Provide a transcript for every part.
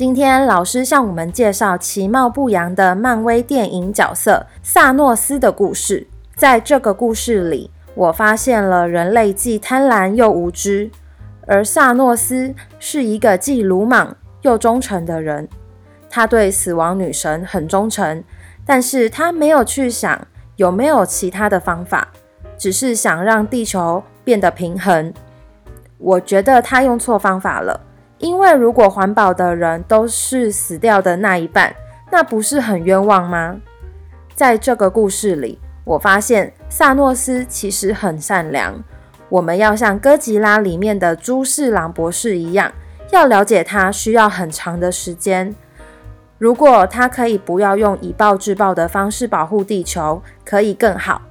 今天老师向我们介绍其貌不扬的漫威电影角色萨诺斯的故事。在这个故事里，我发现了人类既贪婪又无知，而萨诺斯是一个既鲁莽又忠诚的人。他对死亡女神很忠诚，但是他没有去想有没有其他的方法，只是想让地球变得平衡。我觉得他用错方法了。因为如果环保的人都是死掉的那一半，那不是很冤枉吗？在这个故事里，我发现萨诺斯其实很善良。我们要像哥吉拉里面的朱四郎博士一样，要了解他需要很长的时间。如果他可以不要用以暴制暴的方式保护地球，可以更好。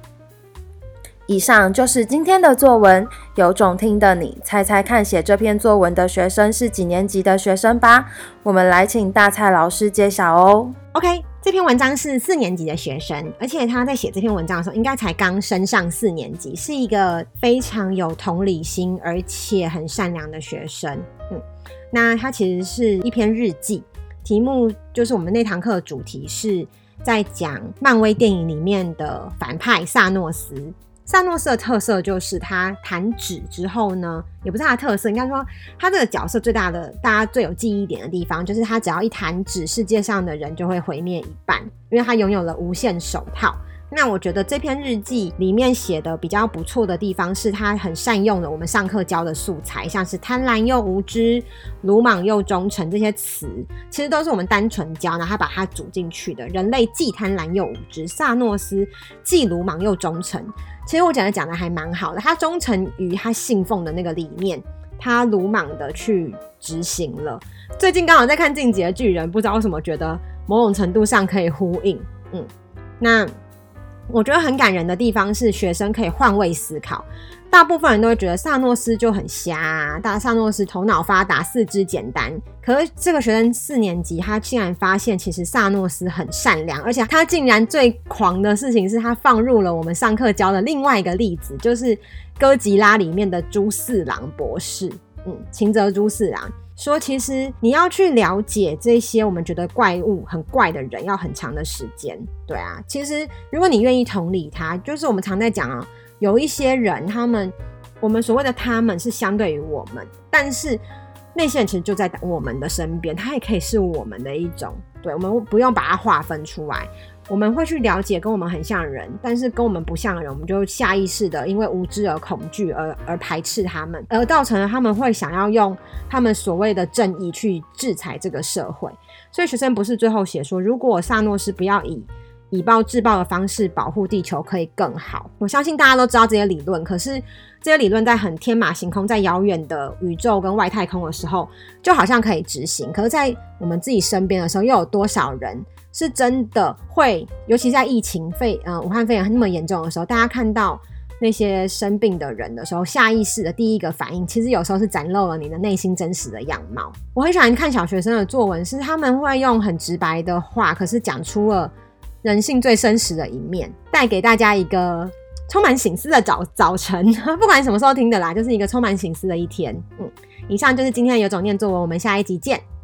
以上就是今天的作文，有种听的你猜猜看，写这篇作文的学生是几年级的学生吧？我们来请大蔡老师揭晓哦。OK，这篇文章是四年级的学生，而且他在写这篇文章的时候，应该才刚升上四年级，是一个非常有同理心而且很善良的学生。嗯，那他其实是一篇日记，题目就是我们那堂课的主题是在讲漫威电影里面的反派萨诺斯。萨诺斯的特色就是他弹指之后呢，也不是他的特色，应该说他这个角色最大的、大家最有记忆点的地方，就是他只要一弹指，世界上的人就会毁灭一半，因为他拥有了无限手套。那我觉得这篇日记里面写的比较不错的地方，是他很善用了我们上课教的素材，像是贪婪又无知、鲁莽又忠诚这些词，其实都是我们单纯教，然后他把它组进去的。人类既贪婪又无知，萨诺斯既鲁莽又忠诚。其实我觉得讲的还蛮好的，他忠诚于他信奉的那个理念，他鲁莽的去执行了。最近刚好在看《进击的巨人》，不知道为什么觉得某种程度上可以呼应，嗯，那。我觉得很感人的地方是，学生可以换位思考。大部分人都会觉得萨诺斯就很瞎啊，大萨诺斯头脑发达，四肢简单。可是这个学生四年级，他竟然发现其实萨诺斯很善良，而且他竟然最狂的事情是他放入了我们上课教的另外一个例子，就是哥吉拉里面的朱四郎博士，嗯，秦泽朱四郎。说，其实你要去了解这些我们觉得怪物很怪的人，要很长的时间。对啊，其实如果你愿意同理他，就是我们常在讲啊，有一些人，他们我们所谓的他们是相对于我们，但是那些人其实就在我们的身边，他也可以是我们的一种。对，我们不用把它划分出来。我们会去了解跟我们很像的人，但是跟我们不像的人，我们就下意识的因为无知而恐惧而而排斥他们，而造成了他们会想要用他们所谓的正义去制裁这个社会。所以学生不是最后写说，如果萨诺斯不要以以暴制暴的方式保护地球，可以更好。我相信大家都知道这些理论，可是这些理论在很天马行空，在遥远的宇宙跟外太空的时候，就好像可以执行，可是，在我们自己身边的时候，又有多少人？是真的会，尤其在疫情肺，呃，武汉肺炎那么严重的时候，大家看到那些生病的人的时候，下意识的第一个反应，其实有时候是展露了你的内心真实的样貌。我很喜欢看小学生的作文，是他们会用很直白的话，可是讲出了人性最真实的一面，带给大家一个充满醒思的早早晨。不管什么时候听的啦，就是一个充满醒思的一天。嗯，以上就是今天的有种念作文，我们下一集见。